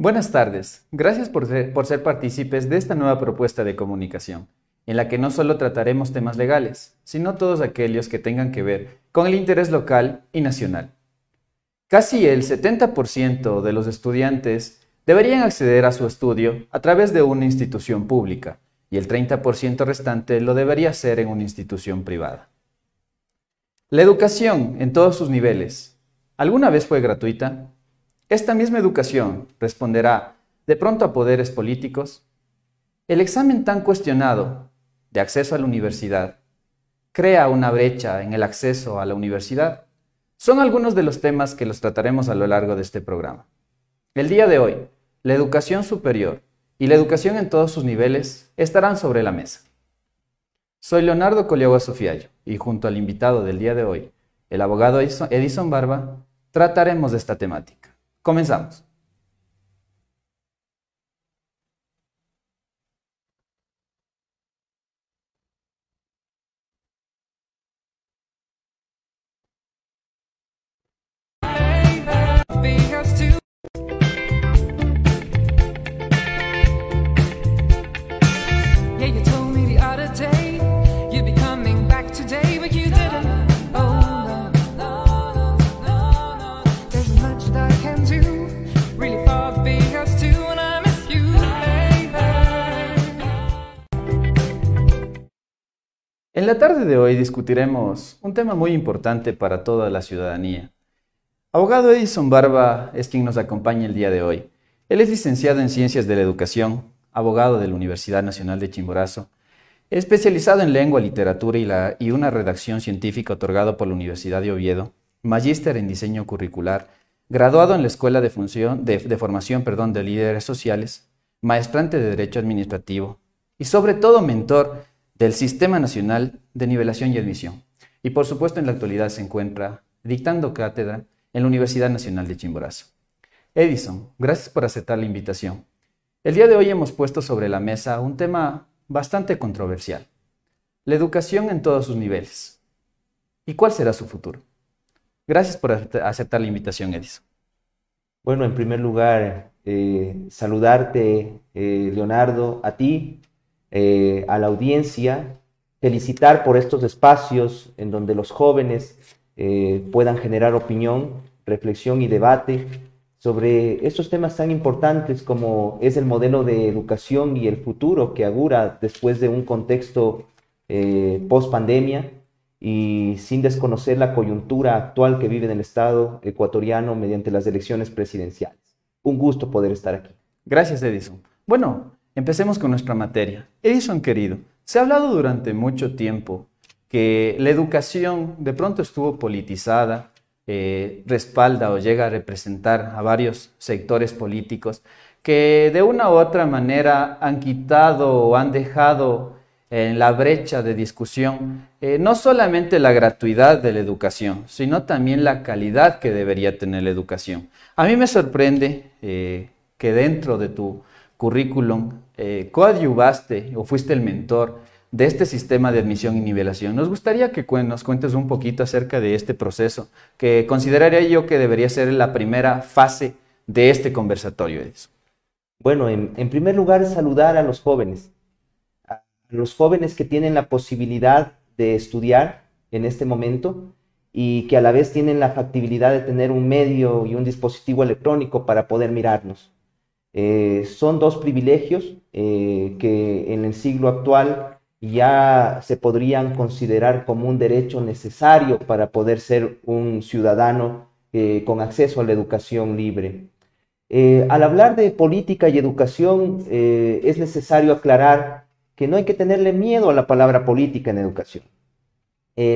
Buenas tardes. Gracias por ser, por ser partícipes de esta nueva propuesta de comunicación, en la que no solo trataremos temas legales, sino todos aquellos que tengan que ver con el interés local y nacional. Casi el 70% de los estudiantes deberían acceder a su estudio a través de una institución pública y el 30% restante lo debería hacer en una institución privada. La educación en todos sus niveles, ¿alguna vez fue gratuita? Esta misma educación responderá de pronto a poderes políticos. El examen tan cuestionado de acceso a la universidad crea una brecha en el acceso a la universidad. Son algunos de los temas que los trataremos a lo largo de este programa. El día de hoy, la educación superior y la educación en todos sus niveles estarán sobre la mesa. Soy Leonardo Coliagua Sofiallo y junto al invitado del día de hoy, el abogado Edison Barba, trataremos de esta temática. Comenzamos. La tarde de hoy discutiremos un tema muy importante para toda la ciudadanía. Abogado Edison Barba es quien nos acompaña el día de hoy. Él es licenciado en Ciencias de la Educación, abogado de la Universidad Nacional de Chimborazo, especializado en lengua, literatura y, la, y una redacción científica otorgado por la Universidad de Oviedo, magíster en diseño curricular, graduado en la Escuela de, Formación de Líderes Sociales, maestrante de Derecho Administrativo y sobre todo mentor del Sistema Nacional de Nivelación y Admisión. Y por supuesto en la actualidad se encuentra dictando cátedra en la Universidad Nacional de Chimborazo. Edison, gracias por aceptar la invitación. El día de hoy hemos puesto sobre la mesa un tema bastante controversial, la educación en todos sus niveles. ¿Y cuál será su futuro? Gracias por aceptar la invitación, Edison. Bueno, en primer lugar, eh, saludarte, eh, Leonardo, a ti, eh, a la audiencia, felicitar por estos espacios en donde los jóvenes eh, puedan generar opinión, reflexión y debate sobre estos temas tan importantes como es el modelo de educación y el futuro que augura después de un contexto eh, post pandemia y sin desconocer la coyuntura actual que vive en el Estado ecuatoriano mediante las elecciones presidenciales. Un gusto poder estar aquí. Gracias, Edison. Bueno, Empecemos con nuestra materia. Edison querido, se ha hablado durante mucho tiempo que la educación de pronto estuvo politizada, eh, respalda o llega a representar a varios sectores políticos que de una u otra manera han quitado o han dejado en la brecha de discusión eh, no solamente la gratuidad de la educación, sino también la calidad que debería tener la educación. A mí me sorprende eh, que dentro de tu currículum, eh, coadyuvaste o fuiste el mentor de este sistema de admisión y nivelación. Nos gustaría que nos cuentes un poquito acerca de este proceso, que consideraría yo que debería ser la primera fase de este conversatorio. Bueno, en, en primer lugar, saludar a los jóvenes, a los jóvenes que tienen la posibilidad de estudiar en este momento y que a la vez tienen la factibilidad de tener un medio y un dispositivo electrónico para poder mirarnos. Eh, son dos privilegios eh, que en el siglo actual ya se podrían considerar como un derecho necesario para poder ser un ciudadano eh, con acceso a la educación libre. al hablar de política y educación, es necesario aclarar que no hay que tenerle miedo a la palabra política en educación.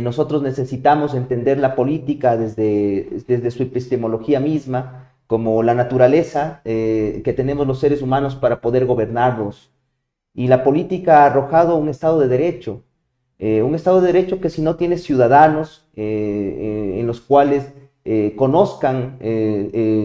nosotros necesitamos entender la política desde, desde su epistemología misma, como la naturaleza eh, que tenemos los seres humanos para poder gobernarnos. Y la política ha arrojado un Estado de Derecho, eh, un Estado de Derecho que si no tiene ciudadanos eh, en los cuales conozcan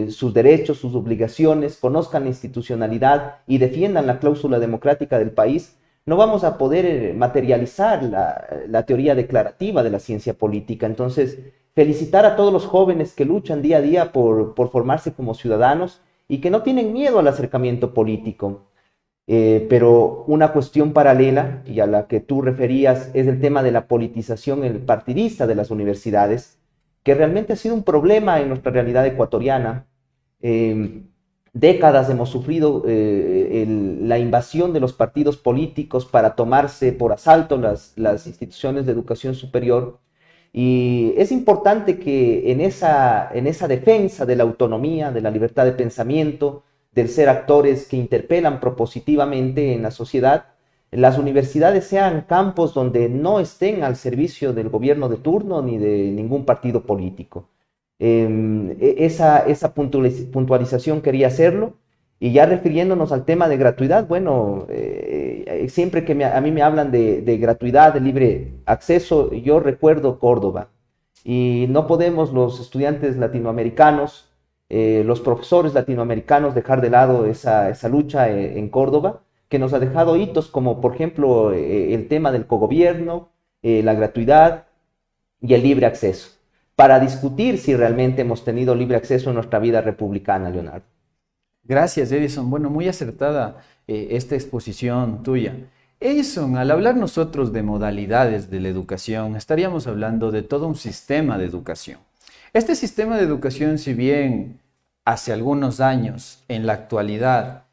sus derechos, sus obligaciones, conozcan la institucionalidad y defiendan la cláusula democrática del país, no vamos a poder materializar la, la teoría declarativa de la ciencia política. Entonces, felicitar a todos los jóvenes que luchan día a día por, formarse como ciudadanos y que no tienen miedo al acercamiento político. Eh, pero una cuestión paralela, y a la que tú referías, es el tema de la politización el partidista de las universidades, que realmente ha sido un problema en nuestra realidad ecuatoriana. Eh, décadas hemos sufrido eh, la invasión de los partidos políticos para tomarse por asalto las, las, instituciones de educación superior. Y es importante que en esa, en esa defensa de la autonomía, de la libertad de pensamiento, del ser actores que interpelan propositivamente en la sociedad, las universidades sean campos donde no estén al servicio del gobierno de turno ni de ningún partido político. Em, e, esa, esa puntualización quería hacerlo. Y ya refiriéndonos al tema de gratuidad, bueno, eh, eh, siempre que a mí me hablan de, gratuidad, de libre acceso, yo recuerdo Córdoba. Y no podemos los estudiantes latinoamericanos, eh, los profesores latinoamericanos dejar de lado esa, lucha en Córdoba, que nos ha dejado hitos como por ejemplo el tema del cogobierno, la gratuidad y el libre acceso para discutir si realmente hemos tenido libre acceso a nuestra vida republicana, Leonardo. Gracias, Edison. Bueno, muy acertada eh, esta exposición tuya. Edison, al hablar nosotros de modalidades de la educación, estaríamos hablando de todo un sistema de educación. Este sistema de educación, si bien hace algunos años, en la actualidad,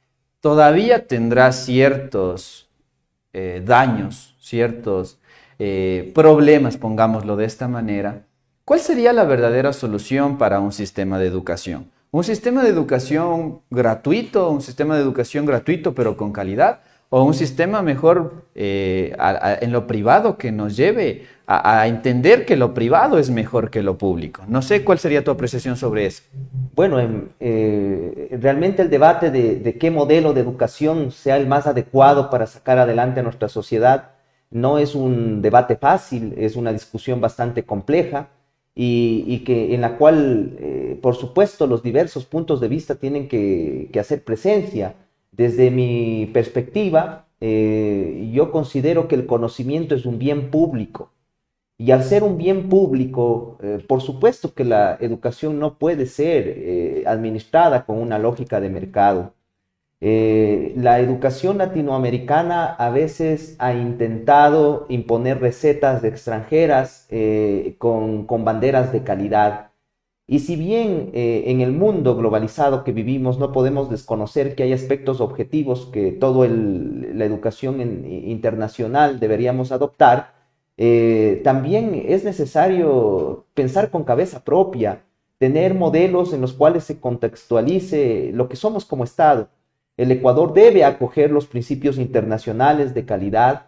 todavía tendrá ciertos eh, daños, ciertos eh, problemas, pongámoslo de esta manera, ¿Cuál sería la verdadera solución para un sistema de educación? ¿Un sistema de educación gratuito, un sistema de educación gratuito pero con calidad? ¿O un sistema mejor eh, en lo privado que nos lleve a, entender que lo privado es mejor que lo público? No sé cuál sería tu apreciación sobre eso. Bueno, em, eh, realmente el debate de, de qué modelo de educación sea el más adecuado para sacar adelante a nuestra sociedad no es un debate fácil, es una discusión bastante compleja y, que, en la cual, eh, por supuesto, los diversos puntos de vista tienen que, hacer presencia. Desde mi perspectiva, eh, yo considero que el conocimiento es un bien público. Y al ser un bien público, eh, por supuesto que la educación no puede ser administrada con una lógica de mercado. Eh, la educación latinoamericana a veces ha intentado imponer recetas de extranjeras eh, con, banderas de calidad. Y si bien eh, en el mundo globalizado que vivimos no podemos desconocer que hay aspectos objetivos que toda la educación internacional deberíamos adoptar, también es necesario pensar con cabeza propia, tener modelos en los cuales se contextualice lo que somos como Estado el Ecuador debe acoger los principios internacionales de calidad,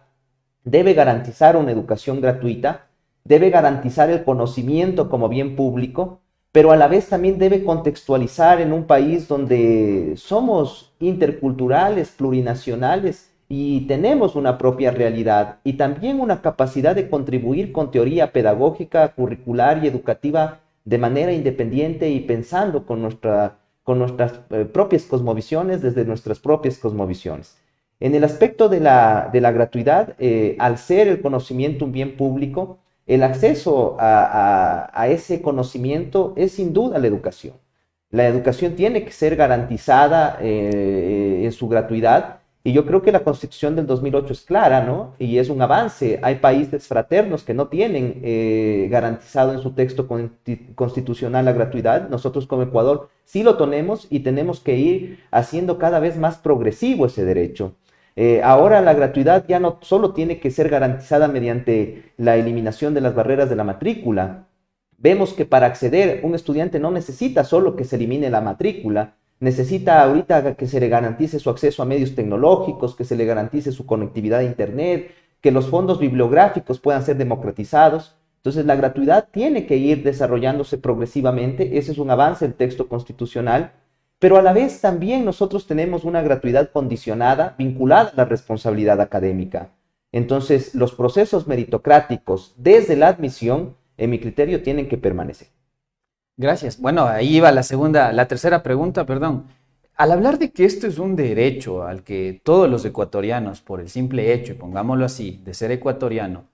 debe garantizar una educación gratuita, debe garantizar el conocimiento como bien público, pero a la vez también debe contextualizar en un país donde somos interculturales, plurinacionales y tenemos una propia realidad y también una capacidad de contribuir con teoría pedagógica, curricular y educativa de manera independiente y pensando con nuestra con nuestras eh, propias cosmovisiones, desde nuestras propias cosmovisiones. En el aspecto de la, gratuidad, eh, al ser el conocimiento un bien público, el acceso a, ese conocimiento es sin duda la educación. La educación tiene que ser garantizada eh, en su gratuidad y yo creo que la constitución del 2008 es clara, ¿no? Y es un avance. Hay países fraternos que no tienen eh, garantizado en su texto constitucional la gratuidad. Nosotros como Ecuador sí lo tenemos y tenemos que ir haciendo cada vez más progresivo ese derecho. Eh, ahora la gratuidad ya no solo tiene que ser garantizada mediante la eliminación de las barreras de la matrícula. Vemos que para acceder un estudiante no necesita solo que se elimine la matrícula, necesita ahorita que se le garantice su acceso a medios tecnológicos, que se le garantice su conectividad a Internet, que los fondos bibliográficos puedan ser democratizados. Entonces la gratuidad tiene que ir desarrollándose progresivamente, ese es un avance del texto constitucional, pero a la vez también nosotros tenemos una gratuidad condicionada, vinculada a la responsabilidad académica. Entonces los procesos meritocráticos desde la admisión, en mi criterio, tienen que permanecer. Gracias. Bueno, ahí va la segunda, la tercera pregunta, perdón. Al hablar de que esto es un derecho al que todos los ecuatorianos, por el simple hecho, pongámoslo así, de ser ecuatoriano,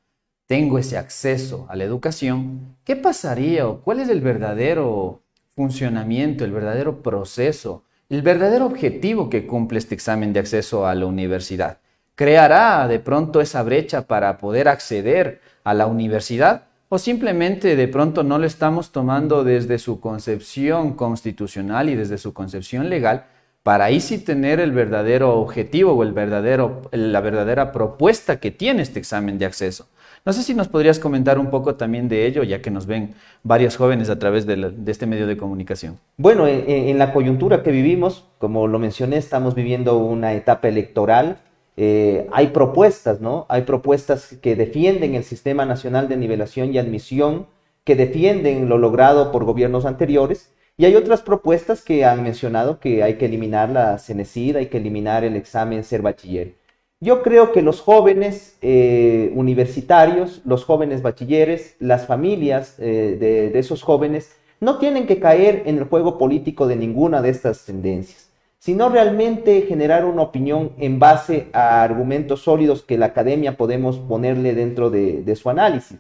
tengo ese acceso a la educación, ¿qué pasaría o cuál es el verdadero funcionamiento, el verdadero proceso el verdadero objetivo que cumple este examen de acceso a la universidad. ¿Creará de pronto esa brecha para poder acceder a la universidad? ¿O simplemente de pronto no lo estamos tomando desde su concepción constitucional y desde su concepción legal para ahí sí tener el verdadero objetivo o el verdadero, la verdadera propuesta que tiene este examen de acceso? No sé si nos podrías comentar un poco también de ello, ya que nos ven varios jóvenes a través de, este medio de comunicación. Bueno, en, la coyuntura que vivimos, como lo mencioné, estamos viviendo una etapa electoral. Eh, hay propuestas, ¿no? Hay propuestas que defienden el Sistema Nacional de Nivelación y Admisión, que defienden lo logrado por gobiernos anteriores. Y hay otras propuestas que han mencionado que hay que eliminar la CENESID, hay que eliminar el examen ser bachiller. Yo creo que los jóvenes eh, universitarios, los jóvenes bachilleres, las familias eh, de, esos jóvenes, no tienen que caer en el juego político de ninguna de estas tendencias, sino realmente generar una opinión en base a argumentos sólidos que la academia podemos ponerle dentro de, su análisis.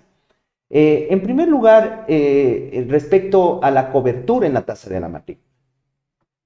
Eh, en primer lugar, respecto a la cobertura en la tasa de la matrícula.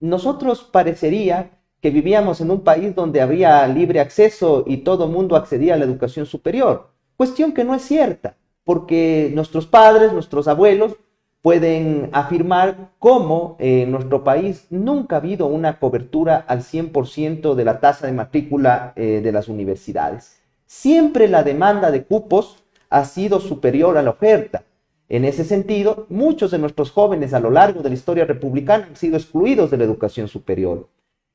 Nosotros parecería que vivíamos en un país donde había libre acceso y todo mundo accedía a la educación superior. Cuestión que no es cierta, porque nuestros padres, nuestros abuelos pueden afirmar cómo en nuestro país nunca ha habido una cobertura al 100% de la tasa de matrícula eh, de las universidades. Siempre la demanda de cupos ha sido superior a la oferta. En ese sentido, muchos de nuestros jóvenes a lo largo de la historia republicana han sido excluidos de la educación superior.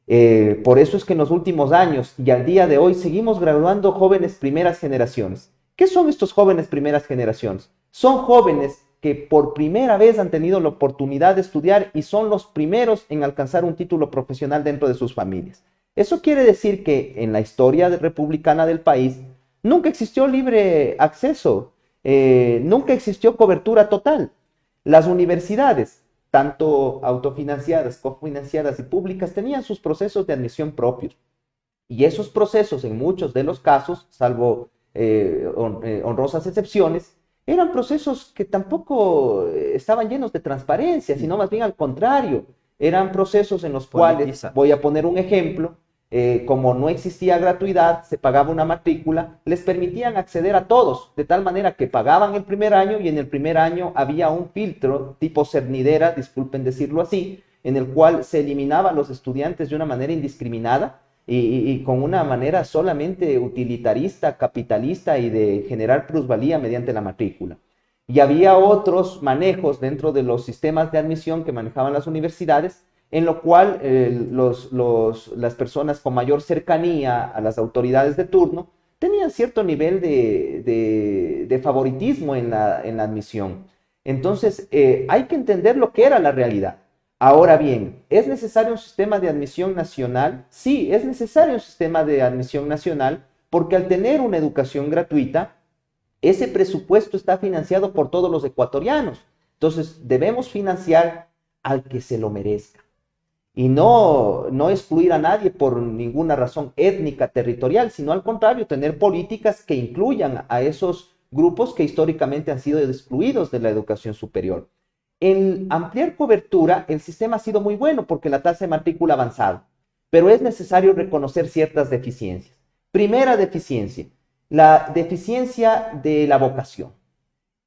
Eh, por eso es que en los últimos años y al día de hoy seguimos graduando jóvenes primeras generaciones. ¿Qué son estos jóvenes primeras generaciones? Son jóvenes que por primera vez han tenido la oportunidad de estudiar y son los primeros en alcanzar un título profesional dentro de sus familias. Eso quiere decir que en la historia republicana del país nunca existió libre acceso, eh, nunca existió cobertura total. Las universidades tanto autofinanciadas, cofinanciadas y públicas, tenían sus procesos de admisión propios. Y esos procesos, en muchos de los casos, salvo eh, eh, honrosas excepciones, eran procesos que tampoco eh, estaban llenos de transparencia, sino más bien al contrario, eran procesos en los cuales, voy a poner un ejemplo, eh, como no existía gratuidad, se pagaba una matrícula, les permitían acceder a todos, de tal manera que pagaban el primer año y en el primer año había un filtro tipo cernidera, disculpen decirlo así, en el cual se eliminaban a los estudiantes de una manera indiscriminada y, con una manera solamente utilitarista, capitalista y de generar plusvalía mediante la matrícula. Y había otros manejos dentro de los sistemas de admisión que manejaban las universidades en lo cual eh, las personas con mayor cercanía a las autoridades de turno tenían cierto nivel de, favoritismo en la, admisión. Entonces, eh, hay que entender lo que era la realidad. Ahora bien, ¿es necesario un sistema de admisión nacional? Sí, es necesario un sistema de admisión nacional porque al tener una educación gratuita, ese presupuesto está financiado por todos los ecuatorianos. Entonces, debemos financiar al que se lo merezca y no, no excluir a nadie por ninguna razón étnica, territorial, sino al contrario, tener políticas que incluyan a esos grupos que históricamente han sido excluidos de la educación superior. En ampliar cobertura, el sistema ha sido muy bueno porque la tasa de matrícula ha avanzado, pero es necesario reconocer ciertas deficiencias. Primera deficiencia, la deficiencia de la vocación.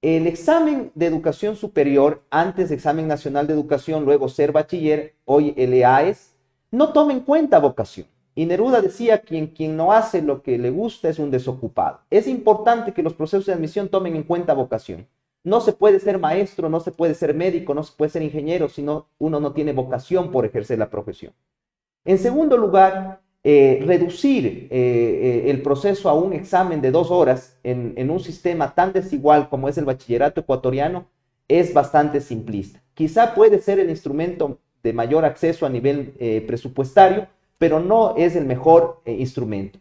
El examen de educación superior, antes examen nacional de educación, luego ser bachiller, hoy el EAES, no toma en cuenta vocación. Y Neruda decía, quien, quien no hace lo que le gusta es un desocupado. Es importante que los procesos de admisión tomen en cuenta vocación. No se puede ser maestro, no se puede ser médico, no se puede ser ingeniero si uno no tiene vocación por ejercer la profesión. En segundo lugar, eh, reducir eh, eh, el proceso a un examen de dos horas en, un sistema tan desigual como es el bachillerato ecuatoriano es bastante simplista. Quizá puede ser el instrumento de mayor acceso a nivel presupuestario, pero no es el mejor instrumento.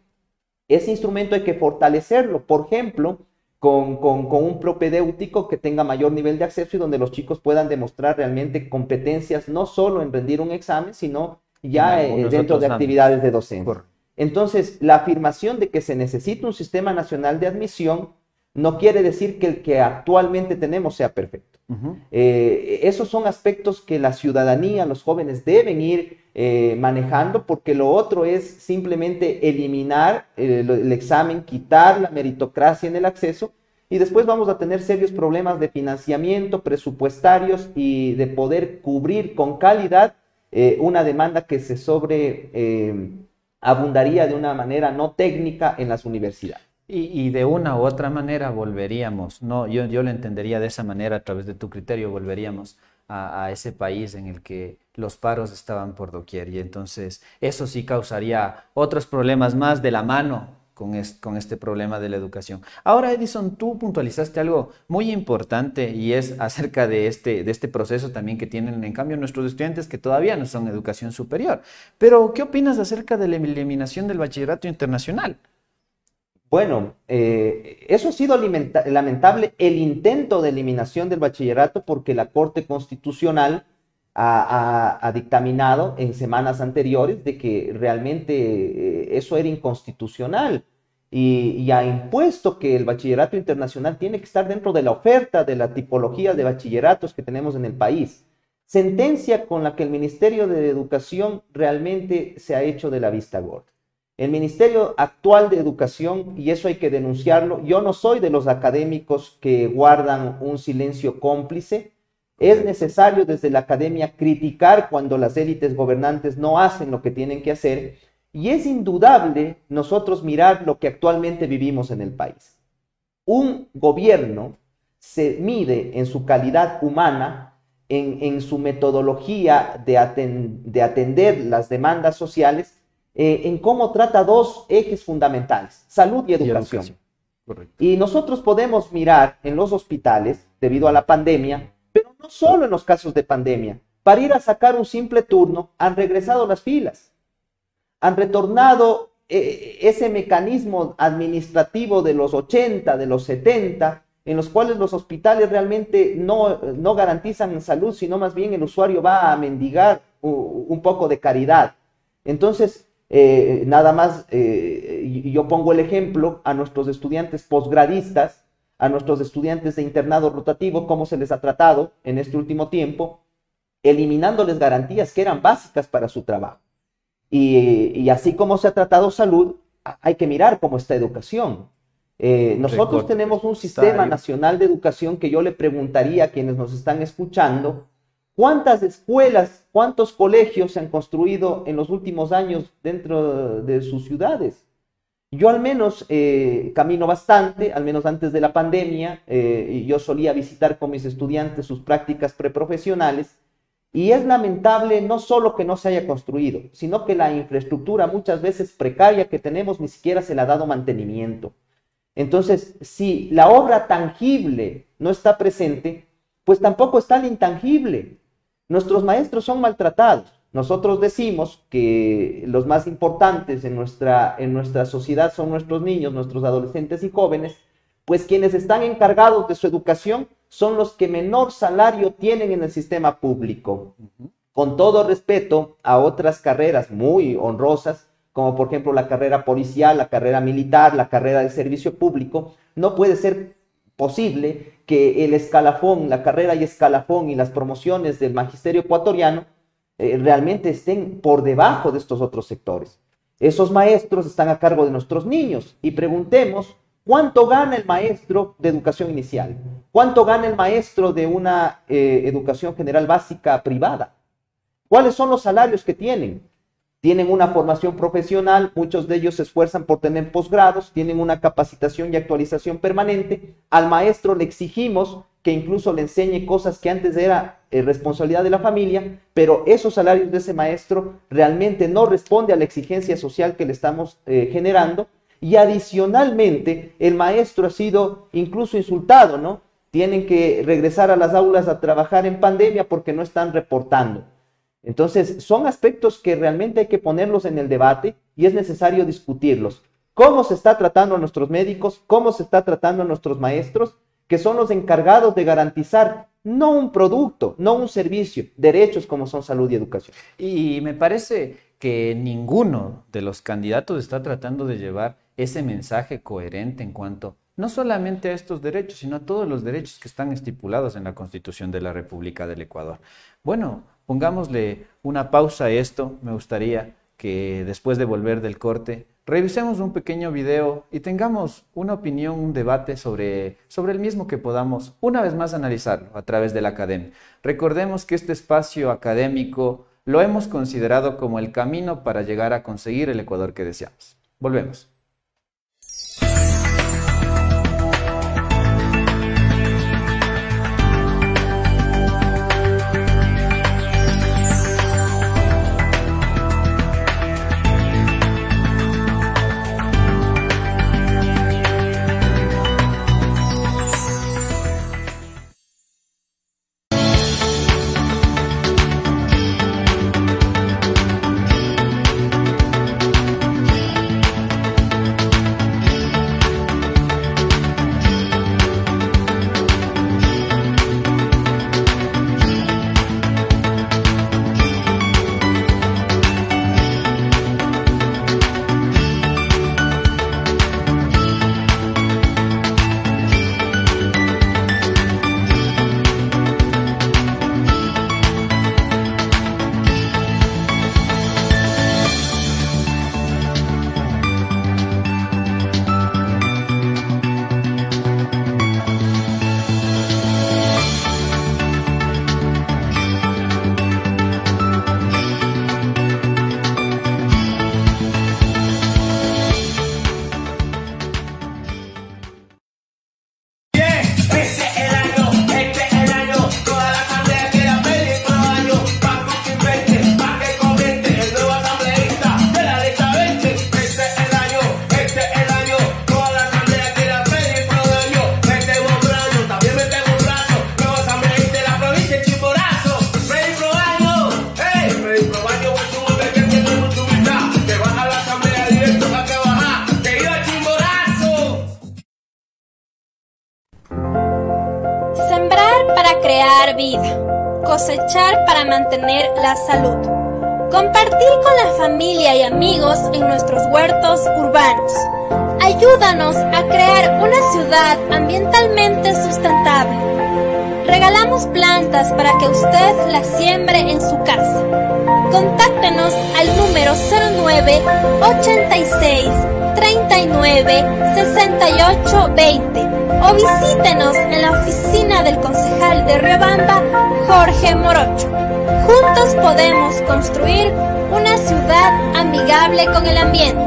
Ese instrumento hay que fortalecerlo, por ejemplo, con, con, un propedéutico que tenga mayor nivel de acceso y donde los chicos puedan demostrar realmente competencias no solo en rendir un examen, sino ya eh, dentro de actividades de docencia. Entonces, la afirmación de que se necesita un sistema nacional de admisión no quiere decir que el que actualmente tenemos sea perfecto. Eh, esos son aspectos que la ciudadanía, los jóvenes deben ir eh, manejando, porque lo otro es simplemente eliminar el, examen, quitar la meritocracia en el acceso, y después vamos a tener serios problemas de financiamiento, presupuestarios y de poder cubrir con calidad eh, una demanda que se sobre abundaría de una manera no técnica en las universidades. Y, de una u otra manera volveríamos, no, yo, yo lo entendería de esa manera a través de tu criterio, volveríamos a, ese país en el que los paros estaban por doquier y entonces eso sí causaría otros problemas más de la mano con, con este problema de la educación. Ahora, Edison, tú puntualizaste algo muy importante y es acerca de este, de este proceso también que tienen en cambio nuestros estudiantes que todavía no son educación superior. Pero, ¿qué opinas acerca de la eliminación del bachillerato internacional? Bueno, eh, eso ha sido lamentable, el intento de eliminación del bachillerato porque la Corte Constitucional ha, dictaminado en semanas anteriores de que realmente eh, eso era inconstitucional y, ha impuesto que el bachillerato internacional tiene que estar dentro de la oferta de la tipología de bachilleratos que tenemos en el país. Sentencia con la que el Ministerio de Educación realmente se ha hecho de la vista gorda. El Ministerio actual de Educación, y eso hay que denunciarlo, yo no soy de los académicos que guardan un silencio cómplice. Es necesario desde la academia criticar cuando las élites gobernantes no hacen lo que tienen que hacer. Y es indudable nosotros mirar lo que actualmente vivimos en el país. Un gobierno se mide en su calidad humana, en, su metodología de, de atender las demandas sociales eh, en cómo trata dos ejes fundamentales, salud y educación. Y, nosotros podemos mirar en los hospitales, debido a la pandemia, pero no solo en los casos de pandemia, para ir a sacar un simple turno, han regresado las filas, han retornado eh, ese mecanismo administrativo de los 80, de los 70, en los cuales los hospitales realmente no, no garantizan salud, sino más bien el usuario va a mendigar un poco de caridad. Entonces, eh, nada más, eh, yo pongo el ejemplo a nuestros estudiantes posgradistas, a nuestros estudiantes de internado rotativo, cómo se les ha tratado en este último tiempo, eliminándoles garantías que eran básicas para su trabajo. Y, así como se ha tratado salud, hay que mirar cómo está educación. Eh, nosotros tenemos un sistema nacional de educación que yo le preguntaría a quienes nos están escuchando, ¿Cuántas escuelas, cuántos colegios se han construido en los últimos años dentro de sus ciudades? Yo al menos eh, camino bastante, al menos antes de la pandemia, eh, yo solía visitar con mis estudiantes sus prácticas preprofesionales y es lamentable no solo que no se haya construido, sino que la infraestructura muchas veces precaria que tenemos ni siquiera se le ha dado mantenimiento. Entonces, si la obra tangible no está presente, pues tampoco está el intangible. Nuestros maestros son maltratados. Nosotros decimos que los más importantes en nuestra, en nuestra sociedad son nuestros niños, nuestros adolescentes y jóvenes, pues quienes están encargados de su educación son los que menor salario tienen en el sistema público. Con todo respeto a otras carreras muy honrosas, como por ejemplo la carrera policial, la carrera militar, la carrera de servicio público, no puede ser posible que el escalafón, la carrera y escalafón y las promociones del magisterio ecuatoriano eh, realmente estén por debajo de estos otros sectores. Esos maestros están a cargo de nuestros niños y preguntemos cuánto gana el maestro de educación inicial, cuánto gana el maestro de una eh, educación general básica privada, cuáles son los salarios que tienen, tienen una formación profesional, muchos de ellos se esfuerzan por tener posgrados, tienen una capacitación y actualización permanente. Al maestro le exigimos que incluso le enseñe cosas que antes era eh, responsabilidad de la familia, pero esos salarios de ese maestro realmente no responde a la exigencia social que le estamos eh, generando. Y adicionalmente, el maestro ha sido incluso insultado, ¿no? Tienen que regresar a las aulas a trabajar en pandemia porque no están reportando. Entonces, son aspectos que realmente hay que ponerlos en el debate y es necesario discutirlos. ¿Cómo se está tratando a nuestros médicos? ¿Cómo se está tratando a nuestros maestros? Que son los encargados de garantizar no un producto, no un servicio, derechos como son salud y educación. Y me parece que ninguno de los candidatos está tratando de llevar ese mensaje coherente en cuanto no solamente a estos derechos, sino a todos los derechos que están estipulados en la Constitución de la República del Ecuador. Bueno, pongámosle una pausa a esto. Me gustaría que después de volver del corte, revisemos un pequeño video y tengamos una opinión, un debate sobre, sobre el mismo que podamos una vez más analizarlo a través de la academia. Recordemos que este espacio académico lo hemos considerado como el camino para llegar a conseguir el Ecuador que deseamos. Volvemos. Plantas para que usted las siembre en su casa. Contáctenos al número 09 86 39 68 20 o visítenos en la oficina del concejal de Riobamba, Jorge Morocho. Juntos podemos construir una ciudad amigable con el ambiente.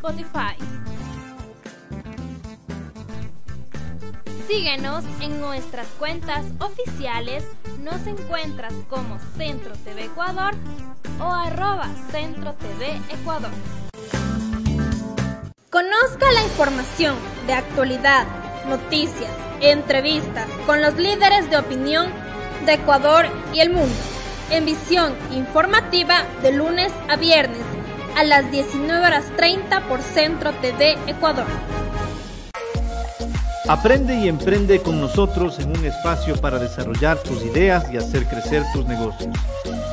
Spotify. Síguenos en nuestras cuentas oficiales nos encuentras como Centro TV Ecuador o arroba Centro TV Ecuador. Conozca la información de actualidad, noticias, entrevistas con los líderes de opinión de Ecuador y el mundo en visión informativa de lunes a viernes a las 19 horas 30 por Centro TV Ecuador. Aprende y emprende con nosotros en un espacio para desarrollar tus ideas y hacer crecer tus negocios.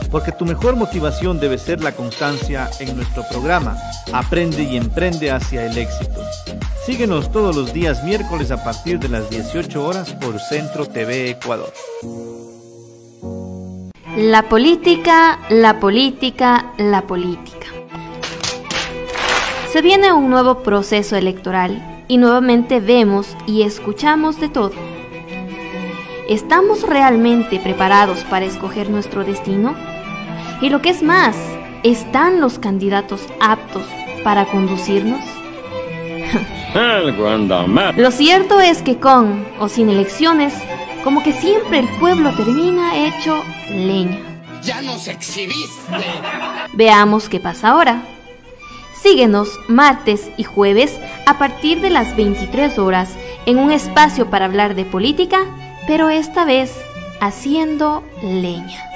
Porque tu mejor motivación debe ser la constancia en nuestro programa Aprende y emprende hacia el éxito. Síguenos todos los días miércoles a partir de las 18 horas por Centro TV Ecuador. La política, la política, la política. Se viene un nuevo proceso electoral y nuevamente vemos y escuchamos de todo. ¿Estamos realmente preparados para escoger nuestro destino? Y lo que es más, ¿están los candidatos aptos para conducirnos? Lo cierto es que con o sin elecciones, como que siempre el pueblo termina hecho leña. Ya nos exhibiste. Veamos qué pasa ahora. Síguenos martes y jueves a partir de las 23 horas en un espacio para hablar de política, pero esta vez haciendo leña.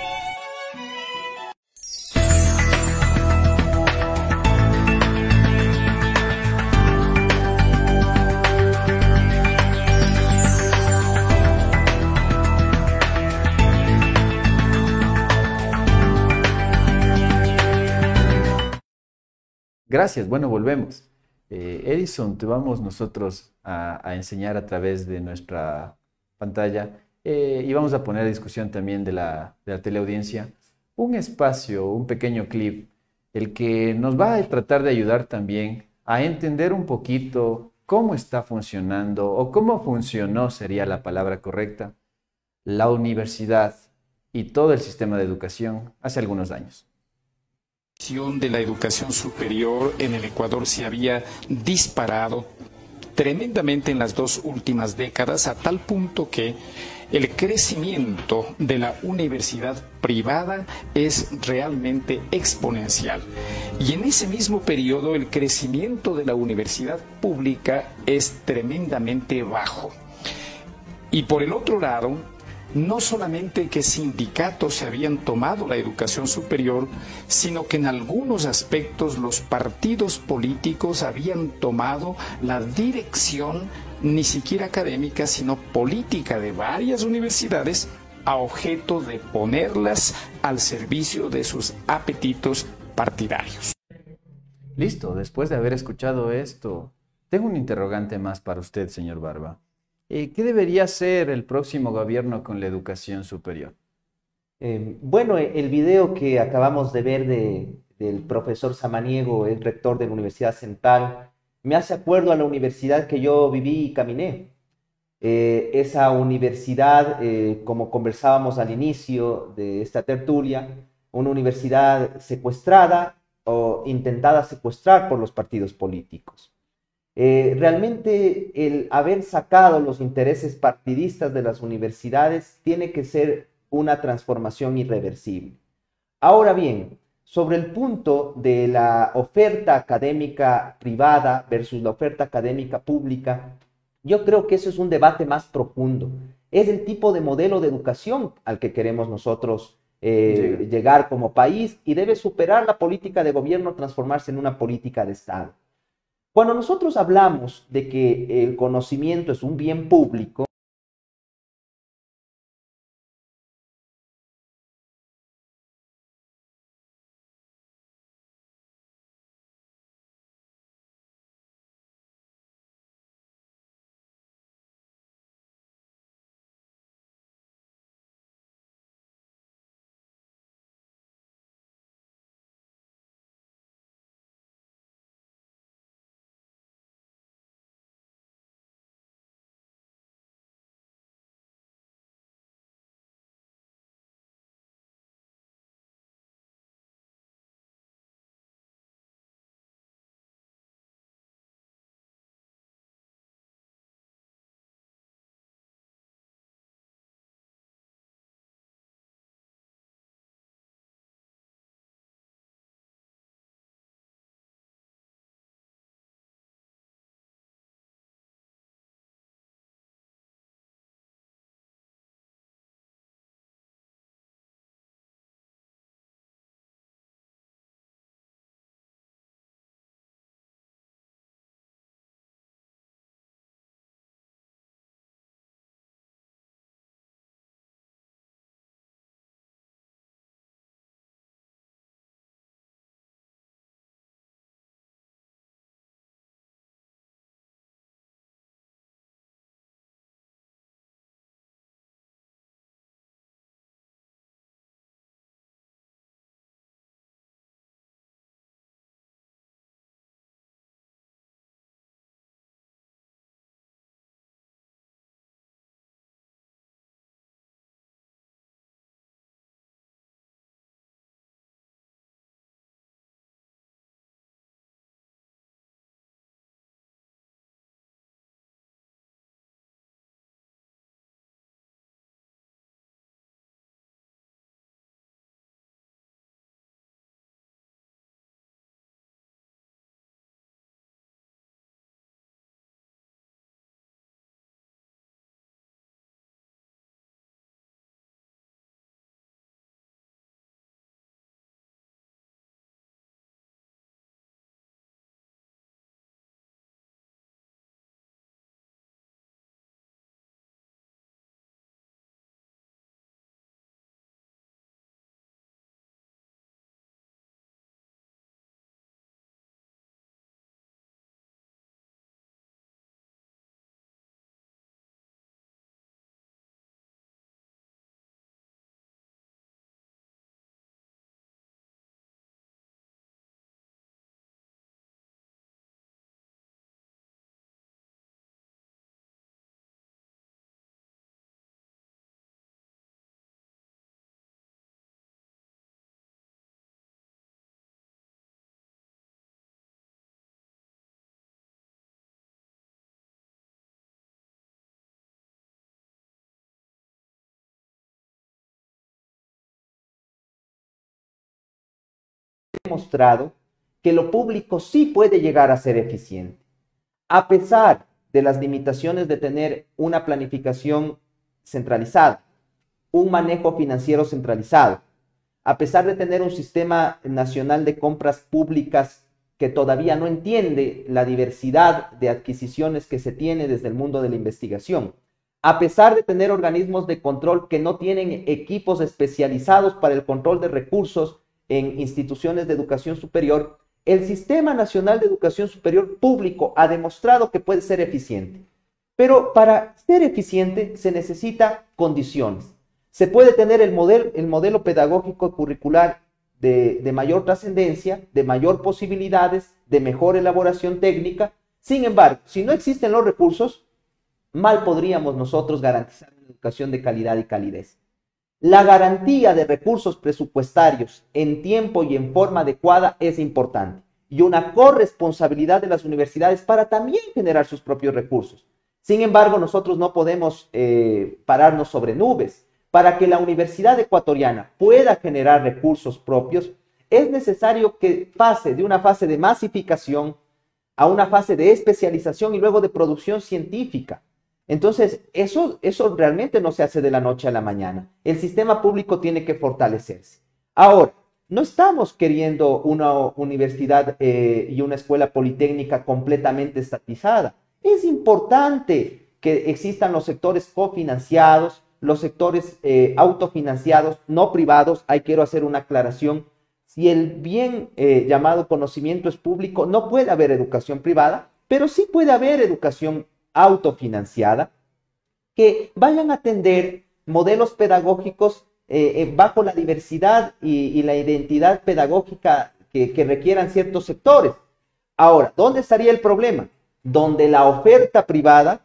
Gracias, bueno, volvemos. Eh, Edison, te vamos nosotros a, enseñar a través de nuestra pantalla eh, y vamos a poner a discusión también de la, de la teleaudiencia un espacio, un pequeño clip, el que nos va a tratar de ayudar también a entender un poquito cómo está funcionando o cómo funcionó, sería la palabra correcta, la universidad y todo el sistema de educación hace algunos años de la educación superior en el Ecuador se había disparado tremendamente en las dos últimas décadas a tal punto que el crecimiento de la universidad privada es realmente exponencial. Y en ese mismo periodo el crecimiento de la universidad pública es tremendamente bajo. Y por el otro lado, no solamente que sindicatos se habían tomado la educación superior, sino que en algunos aspectos los partidos políticos habían tomado la dirección ni siquiera académica, sino política de varias universidades a objeto de ponerlas al servicio de sus apetitos partidarios. Listo, después de haber escuchado esto, tengo un interrogante más para usted, señor Barba. Eh, ¿Qué debería hacer el próximo gobierno con la educación superior? Eh, bueno, el video que acabamos de ver de, del profesor Samaniego, el rector de la Universidad Central, me hace acuerdo a la universidad que yo viví y caminé. Eh, esa universidad, eh, como conversábamos al inicio de esta tertulia, una universidad secuestrada o intentada secuestrar por los partidos políticos. Eh, realmente el haber sacado los intereses partidistas de las universidades tiene que ser una transformación irreversible. Ahora bien, sobre el punto de la oferta académica privada versus la oferta académica pública, yo creo que eso es un debate más profundo. Es el tipo de modelo de educación al que queremos nosotros eh, llegar como país y debe superar la política de gobierno, transformarse en una política de Estado. Cuando nosotros hablamos de que el conocimiento es un bien público, demostrado que lo público sí puede llegar a ser eficiente. A pesar de las limitaciones de tener una planificación centralizada, un manejo financiero centralizado, a pesar de tener un sistema nacional de compras públicas que todavía no entiende la diversidad de adquisiciones que se tiene desde el mundo de la investigación, a pesar de tener organismos de control que no tienen equipos especializados para el control de recursos en instituciones de educación superior, el Sistema Nacional de Educación Superior Público ha demostrado que puede ser eficiente. Pero para ser eficiente se necesita condiciones. Se puede tener el modelo, el modelo pedagógico curricular de, de mayor trascendencia, de mayor posibilidades, de mejor elaboración técnica. Sin embargo, si no existen los recursos, mal podríamos nosotros garantizar una educación de calidad y calidez. La garantía de recursos presupuestarios en tiempo y en forma adecuada es importante y una corresponsabilidad de las universidades para también generar sus propios recursos. Sin embargo, nosotros no podemos eh, pararnos sobre nubes. Para que la Universidad Ecuatoriana pueda generar recursos propios, es necesario que pase de una fase de masificación a una fase de especialización y luego de producción científica. Entonces, eso, eso realmente no se hace de la noche a la mañana. El sistema público tiene que fortalecerse. Ahora, no estamos queriendo una universidad eh, y una escuela politécnica completamente estatizada. Es importante que existan los sectores cofinanciados, los sectores eh, autofinanciados, no privados. Ahí quiero hacer una aclaración. Si el bien eh, llamado conocimiento es público, no puede haber educación privada, pero sí puede haber educación autofinanciada que vayan a atender modelos pedagógicos eh, bajo la diversidad y, la identidad pedagógica que, que requieran ciertos sectores. Ahora, ¿dónde estaría el problema? Donde la oferta privada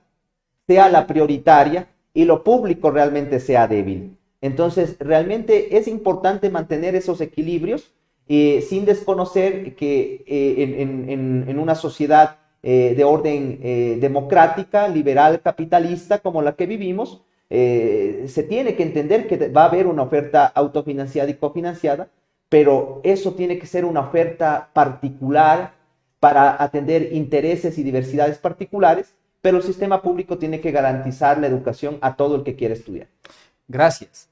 sea la prioritaria y lo público realmente sea débil. Entonces, realmente es importante mantener esos equilibrios eh, sin desconocer que eh, en, una sociedad eh, de orden democrática, liberal, capitalista como la que vivimos, se tiene que entender que va a haber una oferta autofinanciada y cofinanciada, pero eso tiene que ser una oferta particular para atender intereses y diversidades particulares pero el sistema público tiene que garantizar la educación a todo el que quiere estudiar. Gracias.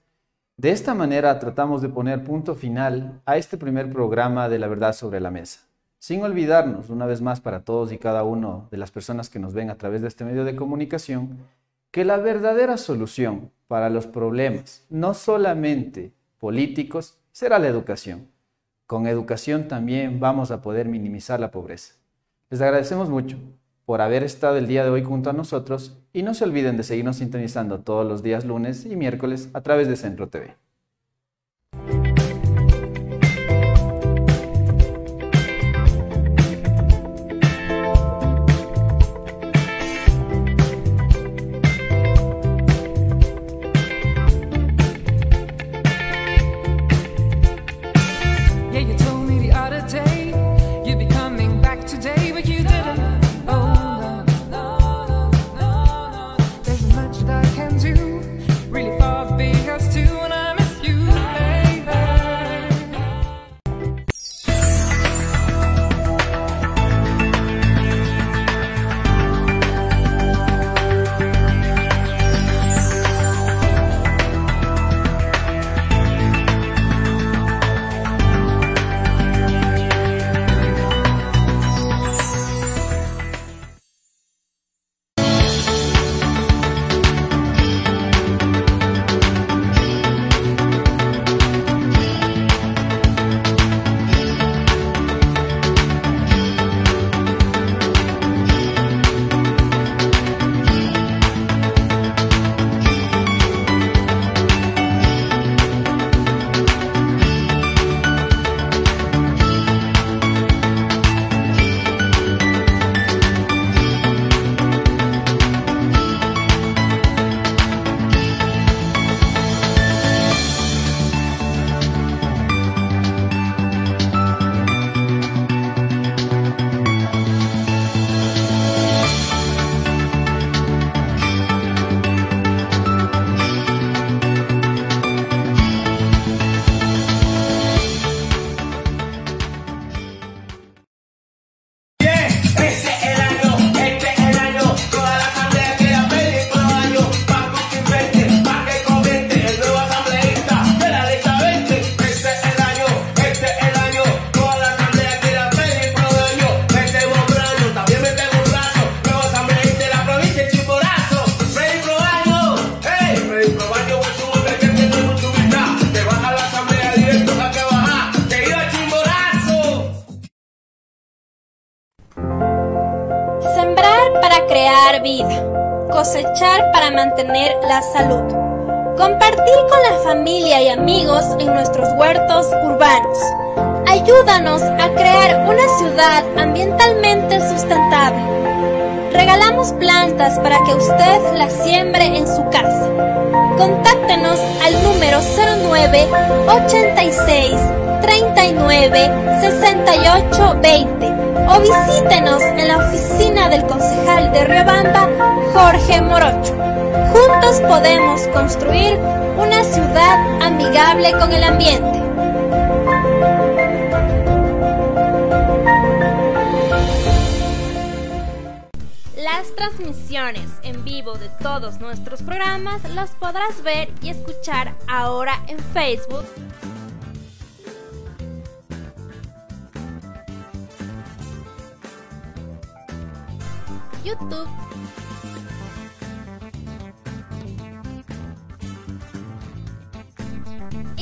De esta manera tratamos de poner punto final a este primer programa de la verdad sobre la mesa, sin olvidarnos, una vez más para todos y cada uno de las personas que nos ven a través de este medio de comunicación, que la verdadera solución para los problemas, no solamente políticos, será la educación. Con educación también vamos a poder minimizar la pobreza. Les agradecemos mucho por haber estado el día de hoy junto a nosotros y no se olviden de seguirnos sintonizando todos los días lunes y miércoles a través de Centro TV. En nuestros huertos urbanos. Ayúdanos a crear una ciudad ambientalmente sustentable. Regalamos plantas para que usted las siembre en su casa. Contáctenos al número 09 86 39 68 20 o visítenos en la oficina del concejal de Riobamba, Jorge Morocho. Juntos podemos construir una ciudad amigable con el ambiente. Las transmisiones en vivo de todos nuestros programas las podrás ver y escuchar ahora en Facebook. YouTube.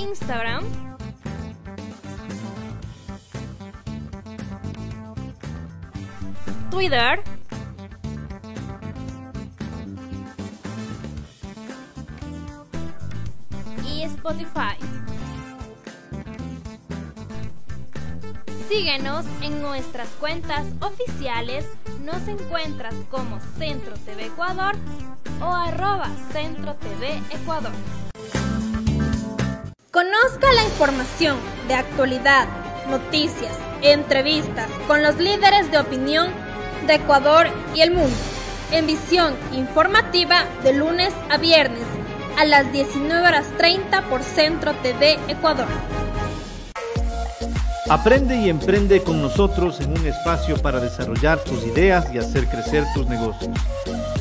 Instagram. Twitter. Y Spotify. Síguenos en nuestras cuentas oficiales. Nos encuentras como Centro TV Ecuador o arroba Centro TV Ecuador. Conozca la información de actualidad, noticias, entrevistas con los líderes de opinión de Ecuador y el mundo en visión informativa de lunes a viernes a las 19 horas 30 por Centro TV Ecuador. Aprende y emprende con nosotros en un espacio para desarrollar tus ideas y hacer crecer tus negocios.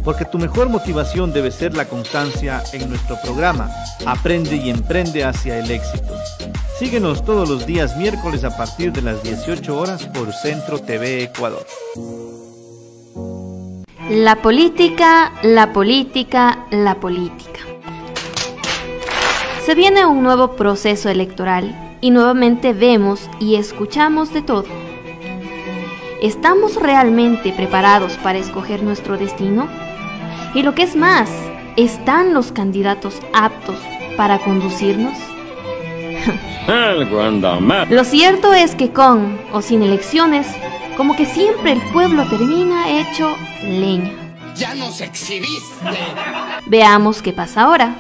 Porque tu mejor motivación debe ser la constancia en nuestro programa Aprende y emprende hacia el éxito. Síguenos todos los días miércoles a partir de las 18 horas por Centro TV Ecuador. La política, la política, la política. Se viene un nuevo proceso electoral y nuevamente vemos y escuchamos de todo. ¿Estamos realmente preparados para escoger nuestro destino? Y lo que es más, ¿están los candidatos aptos para conducirnos? Lo cierto es que con o sin elecciones, como que siempre el pueblo termina hecho leña. Ya nos exhibiste. Veamos qué pasa ahora.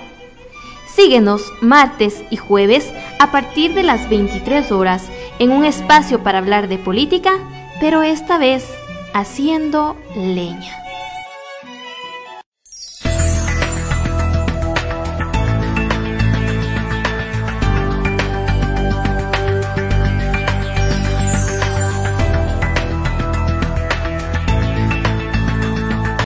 Síguenos martes y jueves a partir de las 23 horas en un espacio para hablar de política, pero esta vez haciendo leña.